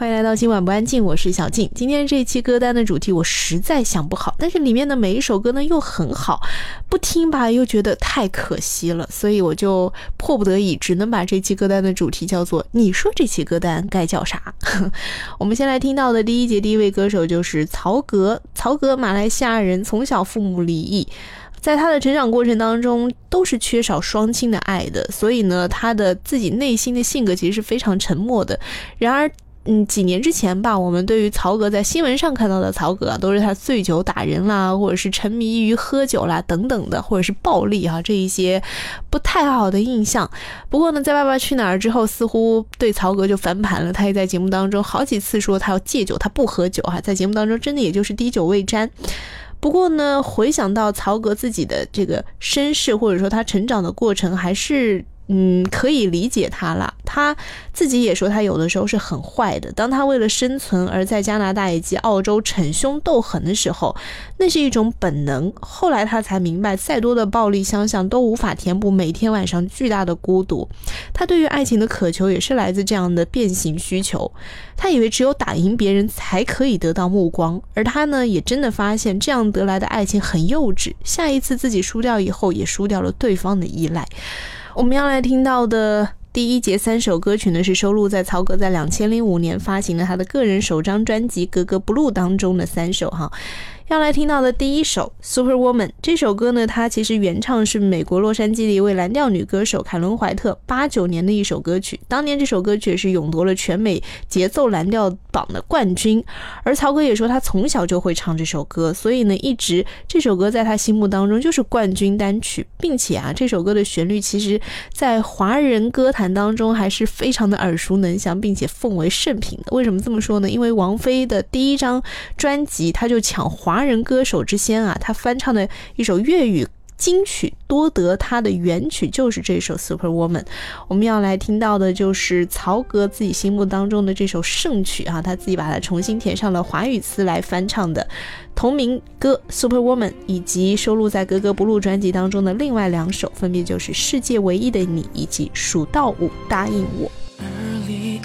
欢迎来到今晚不安静，我是小静。今天这一期歌单的主题我实在想不好，但是里面的每一首歌呢又很好，不听吧又觉得太可惜了，所以我就迫不得已只能把这期歌单的主题叫做“你说这期歌单该叫啥？” 我们先来听到的第一节第一位歌手就是曹格，曹格马来西亚人，从小父母离异，在他的成长过程当中都是缺少双亲的爱的，所以呢，他的自己内心的性格其实是非常沉默的。然而。嗯，几年之前吧，我们对于曹格在新闻上看到的曹格，都是他醉酒打人啦，或者是沉迷于喝酒啦等等的，或者是暴力啊这一些不太好的印象。不过呢，在《爸爸去哪儿》之后，似乎对曹格就翻盘了。他也在节目当中好几次说他要戒酒，他不喝酒哈，在节目当中真的也就是滴酒未沾。不过呢，回想到曹格自己的这个身世，或者说他成长的过程，还是。嗯，可以理解他了。他自己也说，他有的时候是很坏的。当他为了生存而在加拿大以及澳洲逞凶斗狠的时候，那是一种本能。后来他才明白，再多的暴力相向都无法填补每天晚上巨大的孤独。他对于爱情的渴求也是来自这样的变形需求。他以为只有打赢别人才可以得到目光，而他呢，也真的发现这样得来的爱情很幼稚。下一次自己输掉以后，也输掉了对方的依赖。我们要来听到的第一节三首歌曲呢，是收录在曹格在两千零五年发行的他的个人首张专辑《格格不入》当中的三首哈。要来听到的第一首《Super Woman》这首歌呢，它其实原唱是美国洛杉矶的一位蓝调女歌手凯伦怀特八九年的一首歌曲。当年这首歌曲是勇夺了全美节奏蓝调榜的冠军。而曹格也说他从小就会唱这首歌，所以呢，一直这首歌在他心目当中就是冠军单曲，并且啊，这首歌的旋律其实在华人歌坛当中还是非常的耳熟能详，并且奉为圣品的。为什么这么说呢？因为王菲的第一张专辑，他就抢华。华人歌手之先啊，他翻唱的一首粤语金曲，多得他的原曲就是这首《Super Woman》。我们要来听到的就是曹格自己心目当中的这首圣曲啊，他自己把它重新填上了华语词来翻唱的同名歌《Super Woman》，以及收录在《格格不入》专辑当中的另外两首，分别就是《世界唯一的你》以及《数到五答应我》。一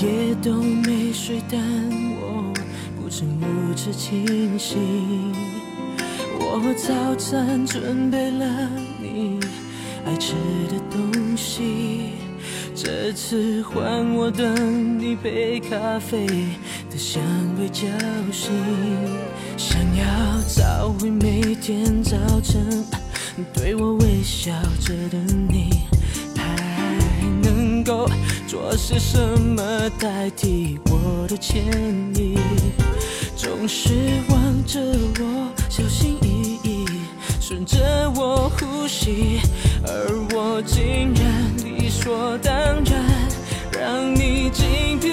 夜都没睡，但我不曾如此清醒。我早餐准备了你爱吃的东西，这次换我等你杯咖啡的香味叫醒，想要找回每天早晨对我微笑着的你，够。做些什么代替我的歉意？总是望着我，小心翼翼，顺着我呼吸，而我竟然理所当然让你精疲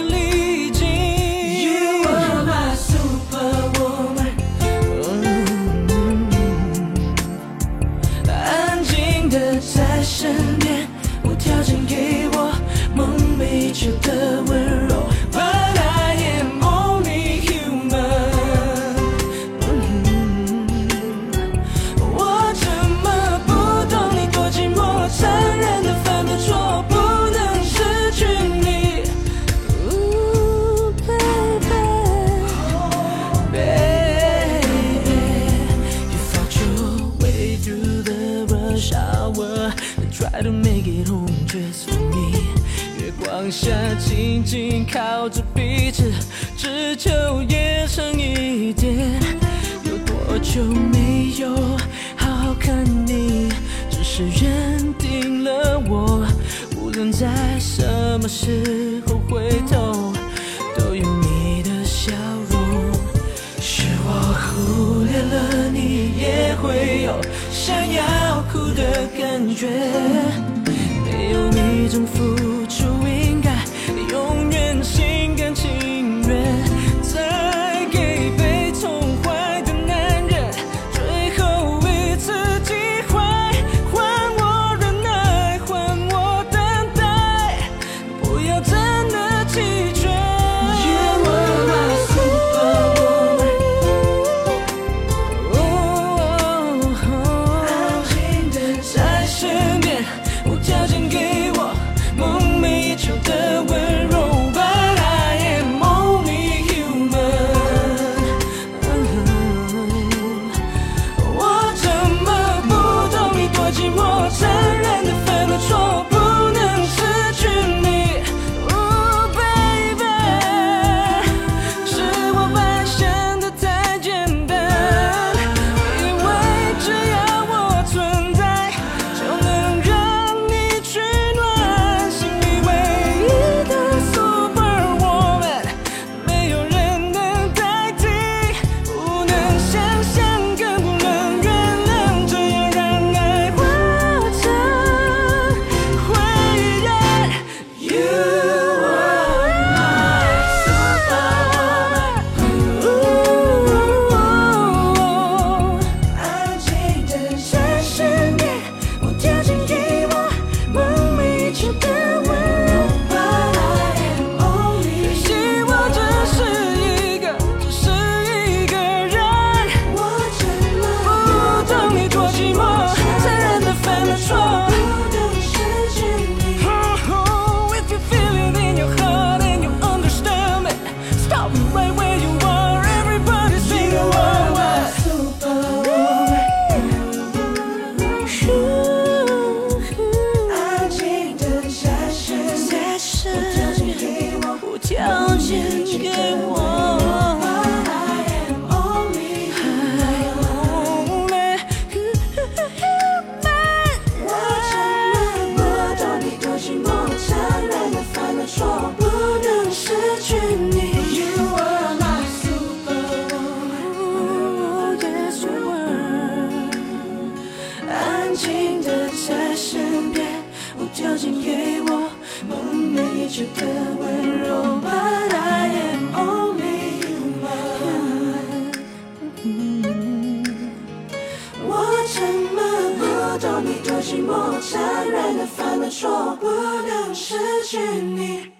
他们说，不能失去你。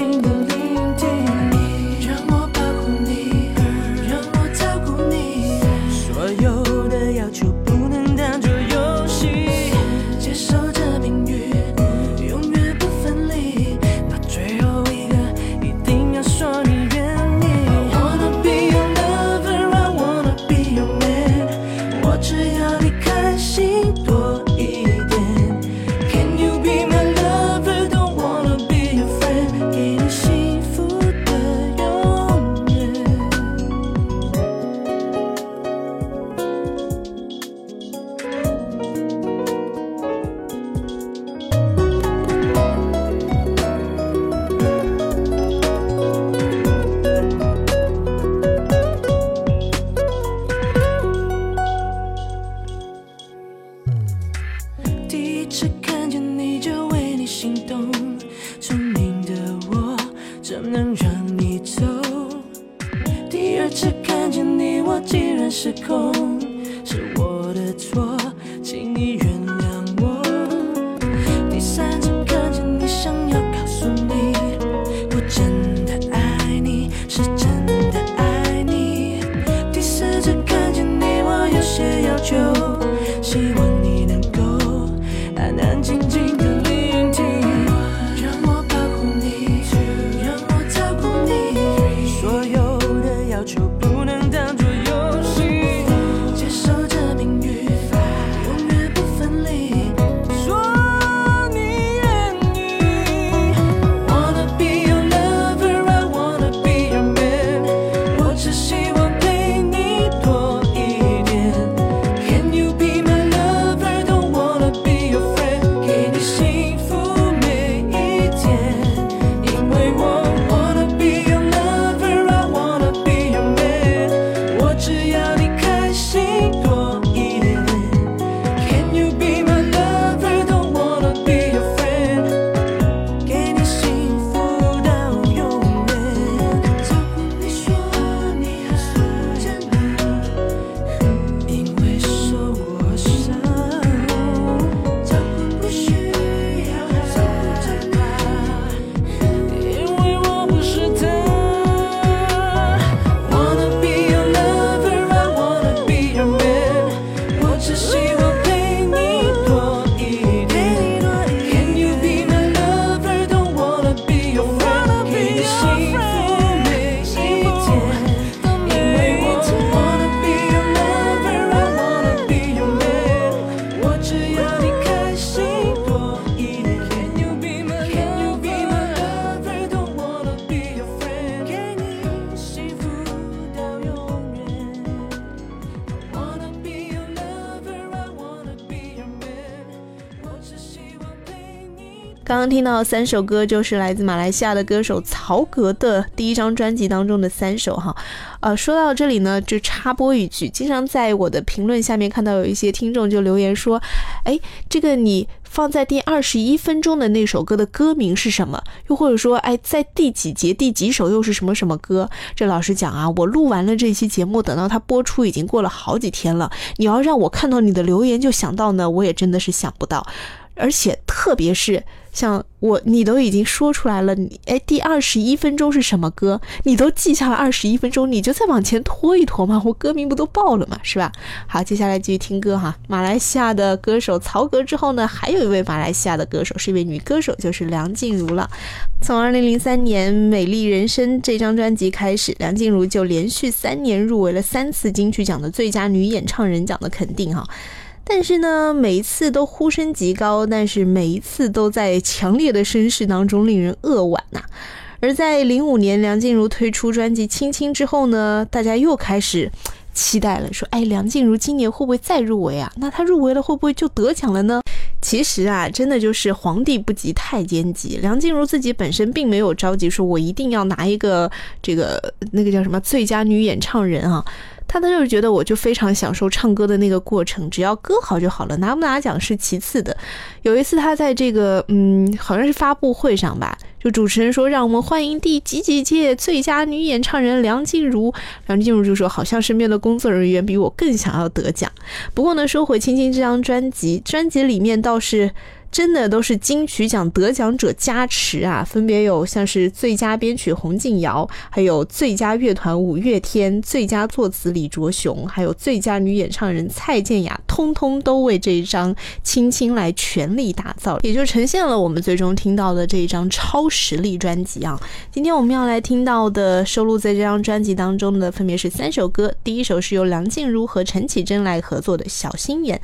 安听到三首歌，就是来自马来西亚的歌手曹格的第一张专辑当中的三首哈。呃，说到这里呢，就插播一句，经常在我的评论下面看到有一些听众就留言说，哎，这个你放在第二十一分钟的那首歌的歌名是什么？又或者说，哎，在第几节第几首又是什么什么歌？这老实讲啊，我录完了这期节目，等到它播出已经过了好几天了。你要让我看到你的留言就想到呢，我也真的是想不到。而且特别是像我，你都已经说出来了，你哎，第二十一分钟是什么歌？你都记下了二十一分钟，你就再往前拖一拖嘛，我歌名不都报了嘛，是吧？好，接下来继续听歌哈。马来西亚的歌手曹格之后呢，还有一位马来西亚的歌手，是一位女歌手，就是梁静茹了。从二零零三年《美丽人生》这张专辑开始，梁静茹就连续三年入围了三次金曲奖的最佳女演唱人奖的肯定哈。但是呢，每一次都呼声极高，但是每一次都在强烈的声势当中令人扼腕呐、而在零五年梁静茹推出专辑《亲亲》之后呢，大家又开始期待了，说：“哎，梁静茹今年会不会再入围啊？那她入围了，会不会就得奖了呢？”其实啊，真的就是皇帝不急太监急。梁静茹自己本身并没有着急，说我一定要拿一个这个那个叫什么最佳女演唱人啊。他就是觉得我就非常享受唱歌的那个过程，只要歌好就好了，拿不拿奖是其次的。有一次他在这个嗯，好像是发布会上吧，就主持人说让我们欢迎第几几届最佳女演唱人梁静茹，梁静茹就说好像身边的工作人员比我更想要得奖。不过呢，说回《青青》这张专辑，专辑里面倒是。真的都是金曲奖得奖者加持啊！分别有像是最佳编曲洪敬尧，还有最佳乐团五月天，最佳作词李卓雄，还有最佳女演唱人蔡健雅，通通都为这一张《青青》来全力打造，也就呈现了我们最终听到的这一张超实力专辑啊！今天我们要来听到的收录在这张专辑当中的分别是三首歌，第一首是由梁静茹和陈绮贞来合作的《小心眼》。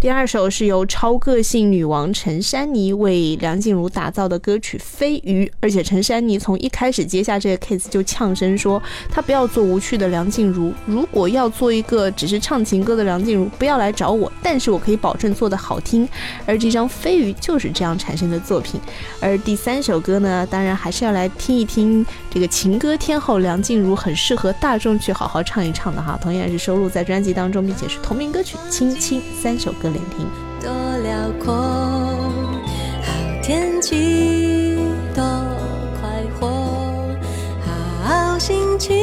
第二首是由超个性女王陈珊妮为梁静茹打造的歌曲《飞鱼》，而且陈珊妮从一开始接下这个 case 就呛声说，她不要做无趣的梁静茹，如果要做一个只是唱情歌的梁静茹，不要来找我，但是我可以保证做的好听。而这张《飞鱼》就是这样产生的作品。而第三首歌呢，当然还是要来听一听这个情歌天后梁静茹很适合大众去好好唱一唱的哈，同样是收录在专辑当中，并且是同名歌曲《亲亲》三首歌。聆听，多辽阔，好天气，多快活，好心情，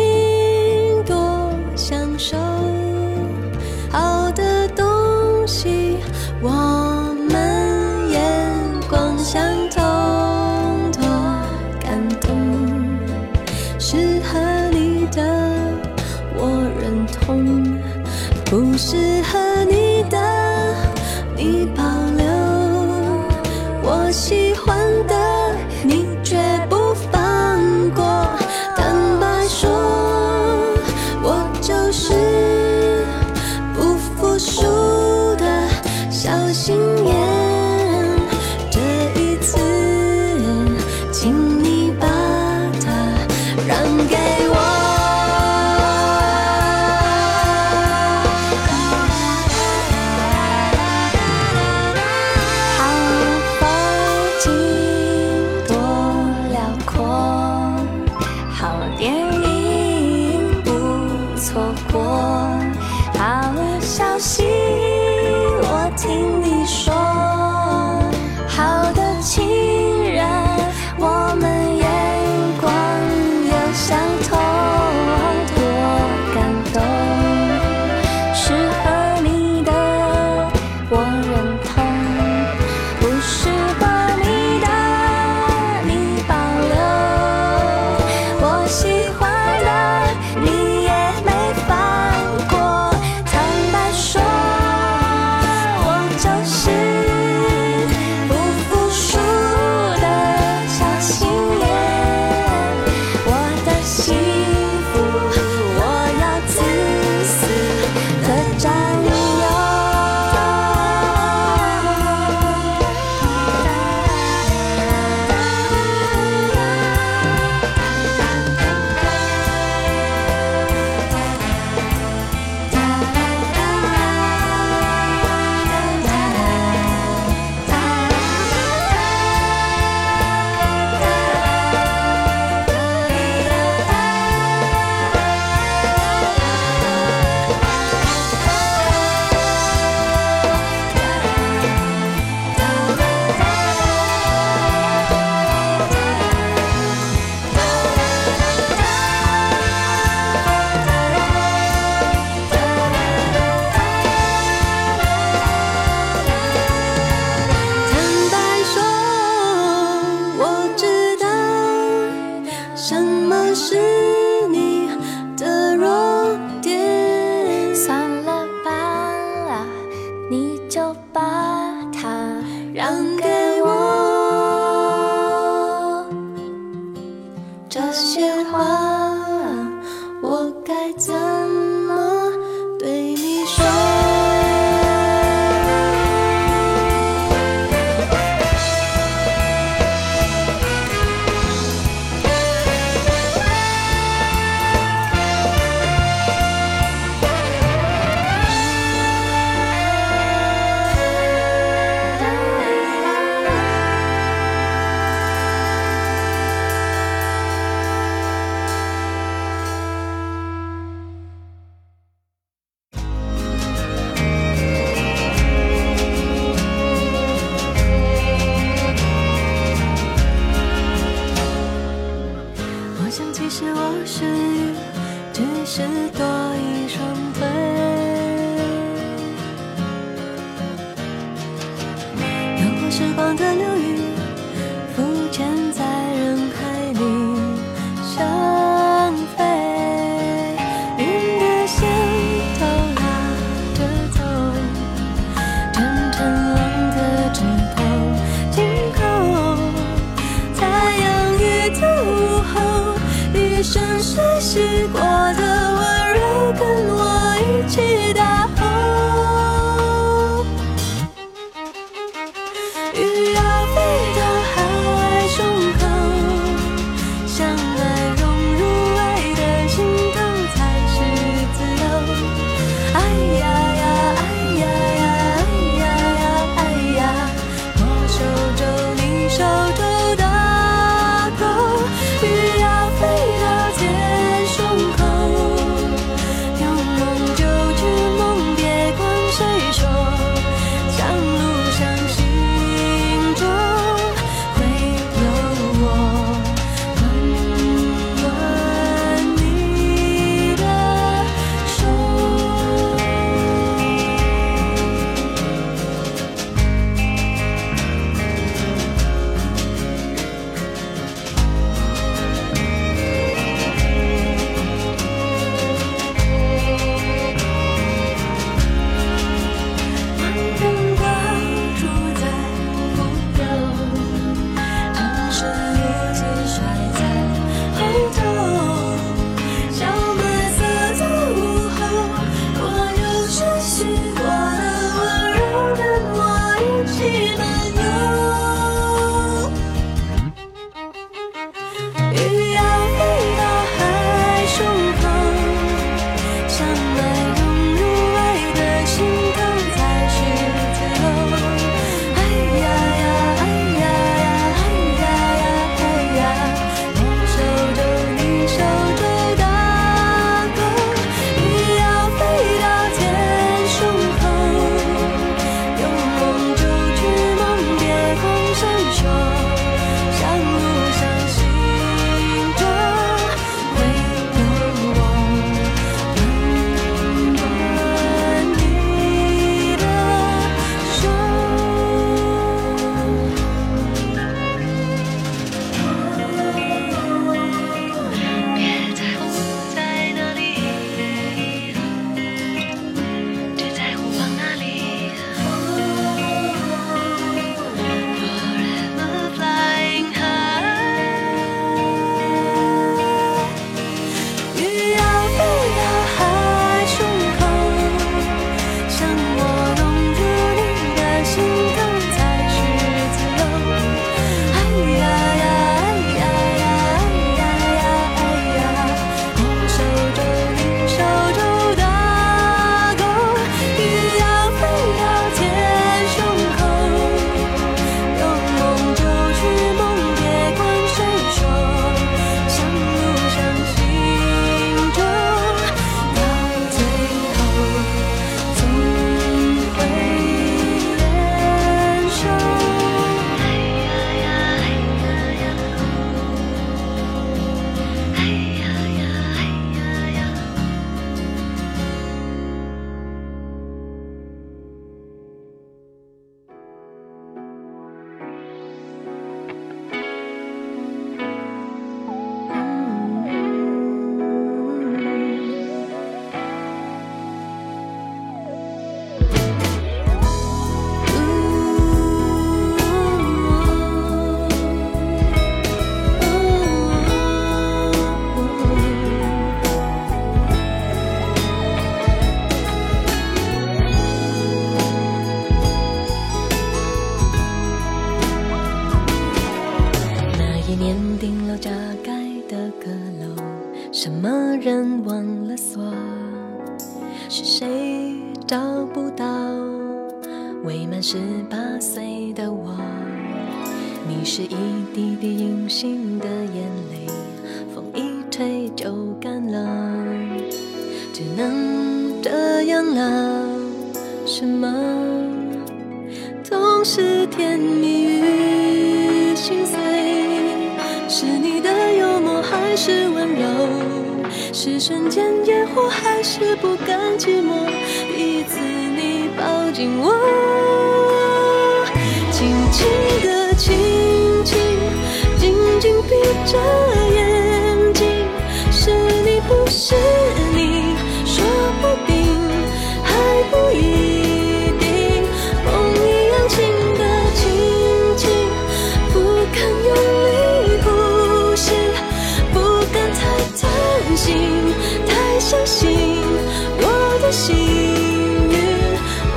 幸运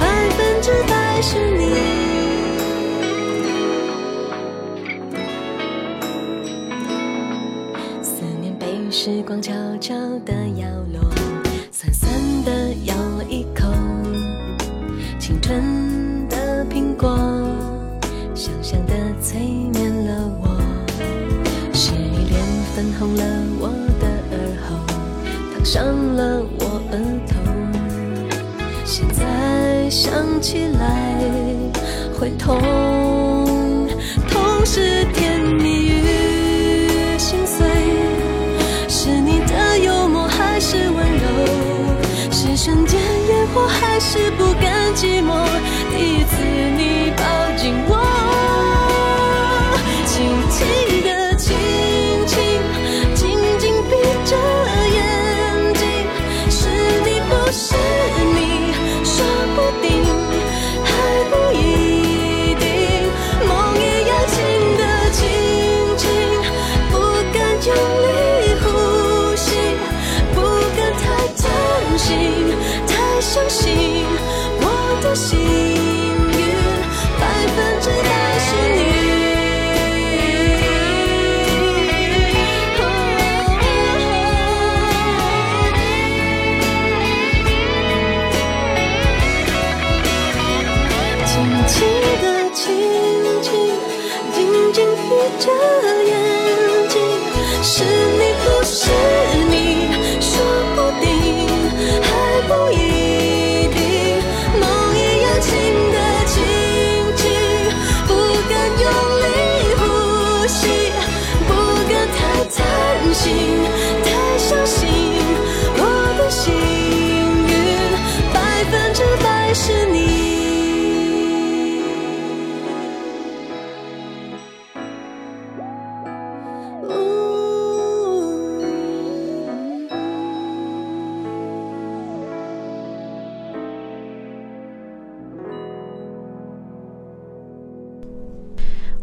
百分之百是你。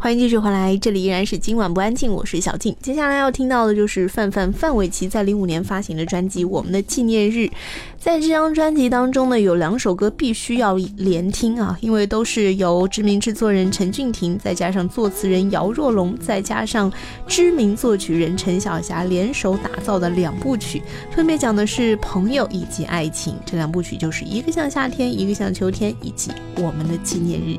欢迎继续回来，这里依然是今晚不安静，我是小静。接下来要听到的就是范范范玮琪在零五年发行的专辑《我们的纪念日》。在这张专辑当中呢，有两首歌必须要连听啊，因为都是由知名制作人陈俊廷，再加上作词人姚若龙，再加上知名作曲人陈小霞联手打造的两部曲，分别讲的是朋友以及爱情。这两部曲就是一个像夏天，一个像秋天，以及我们的纪念日。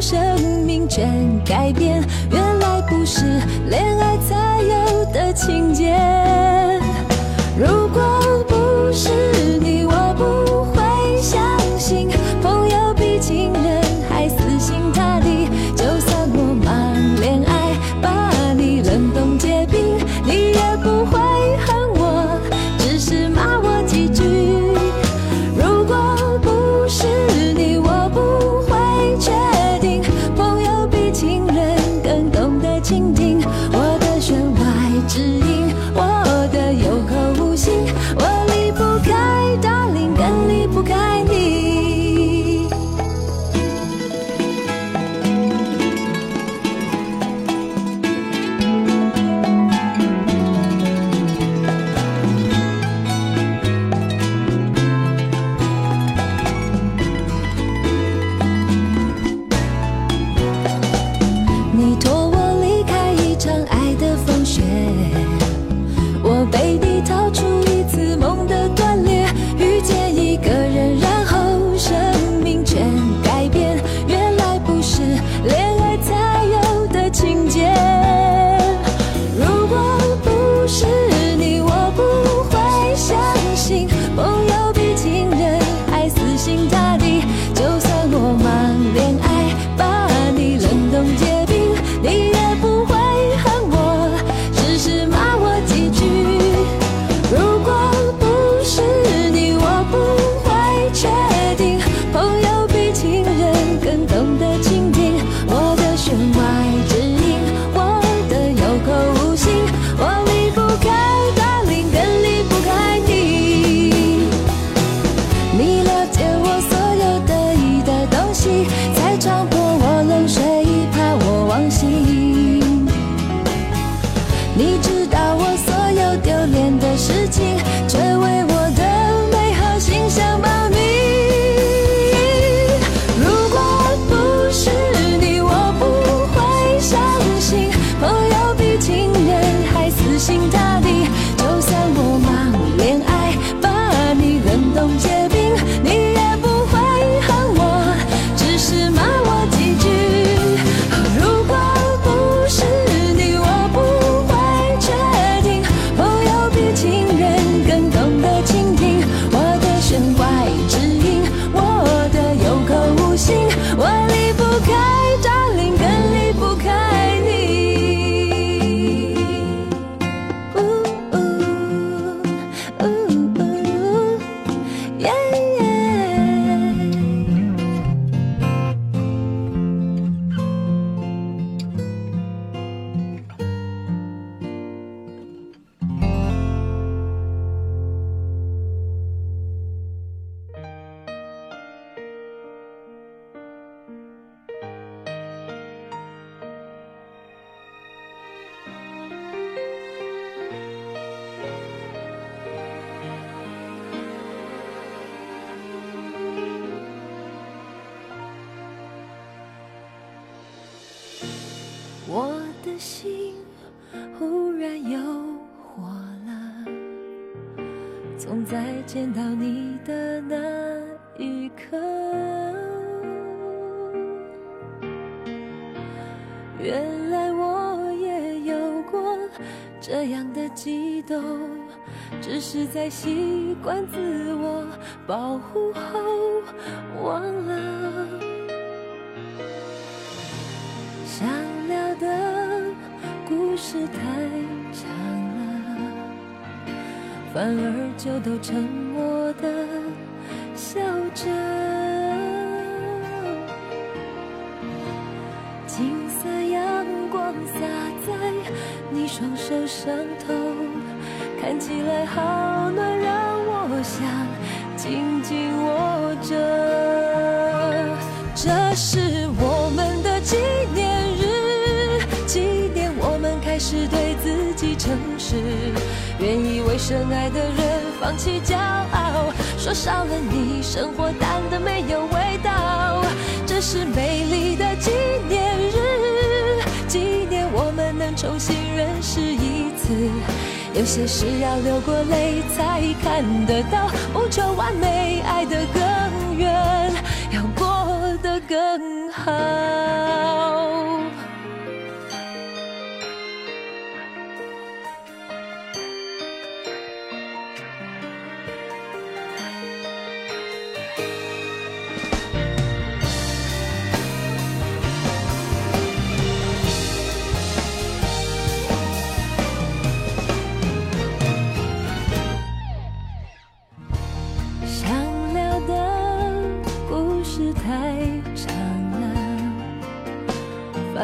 生命全改变。原来不是恋爱才有的情节。如果不是习惯自我保护后忘了。想聊的故事太长了，反而就都沉默的笑着。金色阳光洒在你双手上头，看起来好暖，让我想紧紧握着。这是我们的纪念日，纪念我们开始对自己诚实，愿意为深爱的人放弃骄傲，说少了你，生活淡的没有味道。这是美丽的纪念日，纪念我们能重新认识一次。有些事要流过泪才看得到，不求完美，爱得更远，要过得更好。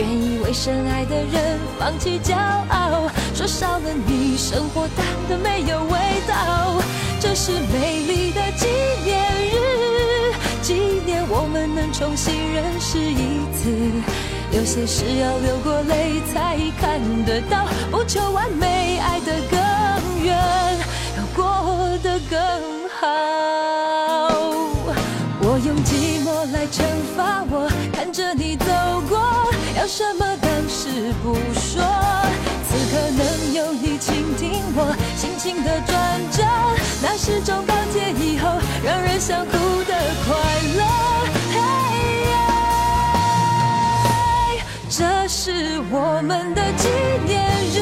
愿意为深爱的人放弃骄傲，说少了你，生活淡的没有味道。这是美丽的纪念日，纪念我们能重新认识一次。有些事要流过泪才看得到，不求完美，爱得更远，要过得更好。我用寂寞来惩罚我，要什么当时不说。此刻能有你倾听我心情的转折，那是种告诫以后让人想哭的快乐。嘿这是我们的纪念日，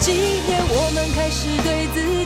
纪念我们开始对自己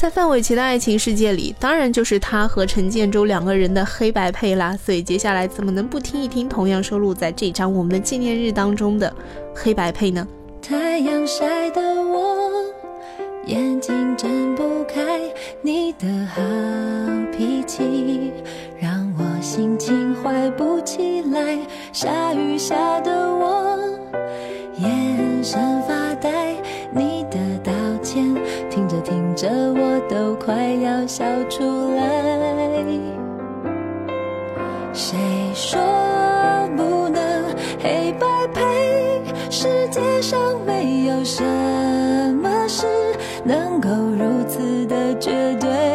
在范玮琪的爱情世界里，当然就是他和陈建州两个人的黑白配啦。所以接下来怎么能不听一听同样收录在这张我们的纪念日当中的黑白配呢？太阳晒得我眼睛睁不开，你的好脾气让我心情坏不起来。下雨下得我眼神发呆，着我都快要笑出来。谁说不能黑白配？世界上没有什么事能够如此的绝对。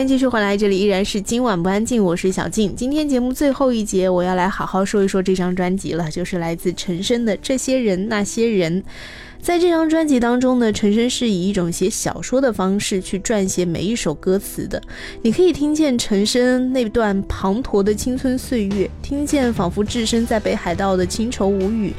欢迎继续回来，这里依然是今晚不安静，我是小静。今天节目最后一节，我要来好好说一说这张专辑了，就是来自陈升的《这些人那些人》。在这张专辑当中呢，陈升是以一种写小说的方式去撰写每一首歌词的。你可以听见陈升那段滂沱的青春岁月，听见仿佛置身在北海道的清愁无语。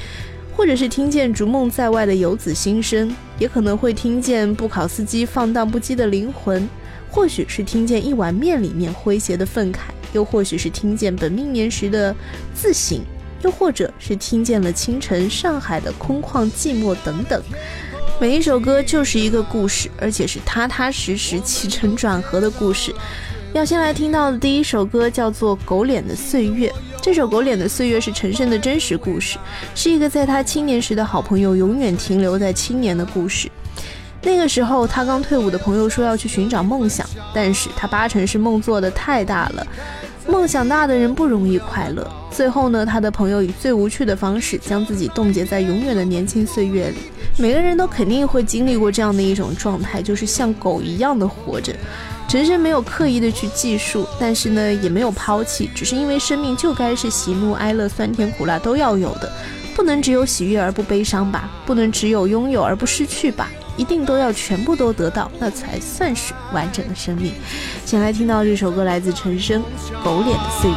或者是听见逐梦在外的游子心声，也可能会听见布考斯基放荡不羁的灵魂，或许是听见一碗面里面诙谐的愤慨，又或许是听见本命年时的自省，又或者是听见了清晨上海的空旷寂寞等等。每一首歌就是一个故事，而且是踏踏实实起承转合的故事。要先来听到的第一首歌叫做《狗脸的岁月》。这首《狗脸的岁月》是陈升的真实故事，是一个在他青年时的好朋友永远停留在青年的故事。那个时候，他刚退伍的朋友说要去寻找梦想，但是他八成是梦做的太大了。梦想大的人不容易快乐。最后呢，他的朋友以最无趣的方式将自己冻结在永远的年轻岁月里。每个人都肯定会经历过这样的一种状态，就是像狗一样的活着。陈升没有刻意的去计数，但是呢，也没有抛弃，只是因为生命就该是喜怒哀乐、酸甜苦辣都要有的，不能只有喜悦而不悲伤吧，不能只有拥有而不失去吧，一定都要全部都得到，那才算是完整的生命。先来听到这首歌，来自陈升《狗脸的岁月》。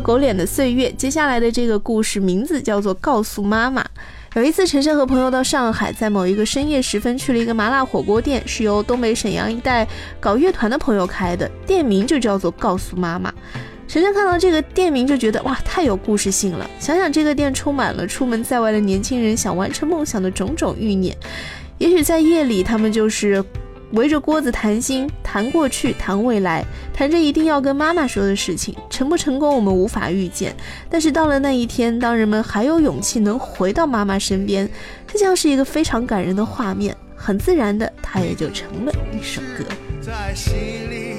《狗脸的岁月》，接下来的这个故事名字叫做《告诉妈妈》。有一次，陈晨和朋友到上海，在某一个深夜时分去了一个麻辣火锅店，是由东北沈阳一带搞乐团的朋友开的，店名就叫做《告诉妈妈》。陈晨看到这个店名就觉得哇，太有故事性了。想想这个店充满了出门在外的年轻人想完成梦想的种种欲念，也许在夜里，他们就是。围着锅子谈心，谈过去，谈未来，谈着一定要跟妈妈说的事情。成不成功，我们无法预见。但是到了那一天，当人们还有勇气能回到妈妈身边，这像是一个非常感人的画面。很自然的，它也就成了一首歌。在心里。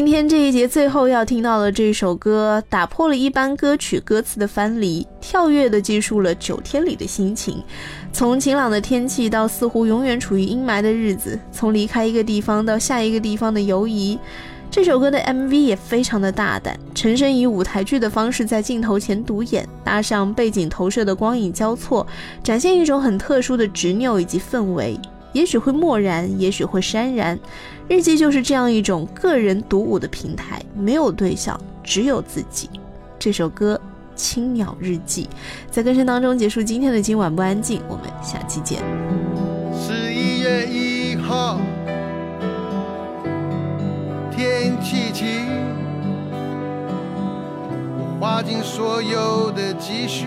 今天这一节最后要听到的这首歌，打破了一般歌曲歌词的藩篱，跳跃地记述了九天里的心情。从晴朗的天气到似乎永远处于阴霾的日子，从离开一个地方到下一个地方的游移。这首歌的 MV 也非常的大胆，陈升以舞台剧的方式在镜头前独演，搭上背景投射的光影交错，展现一种很特殊的执拗以及氛围。也许会漠然，也许会潸然。日记就是这样一种个人独舞的平台，没有对象，只有自己。这首歌《青鸟日记》在歌声当中结束今天的今晚不安静，我们下期见。十一月一号，天气晴，我花尽所有的积蓄，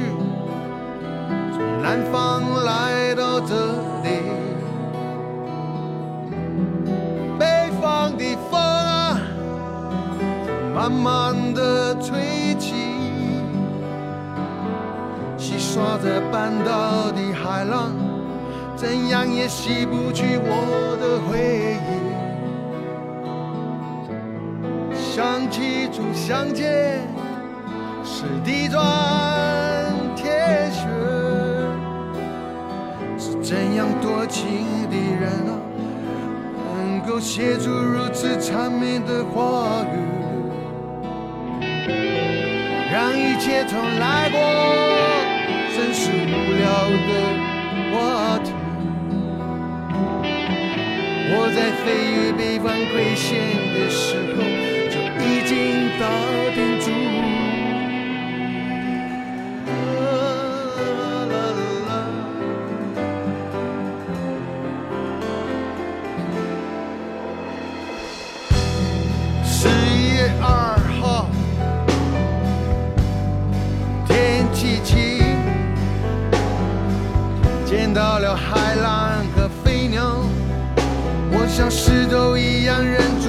从南方来到这里。方的风啊，慢慢的吹起，洗刷着半岛的海浪，怎样也洗不去我的回忆。想起初相见是地转天旋，是怎样多情的人啊！够写出如此缠绵的话语，让一切重来过，真是无聊的话题。我在飞越北方归线的时候，就已经打定主。海浪和飞鸟，我像石头一样忍住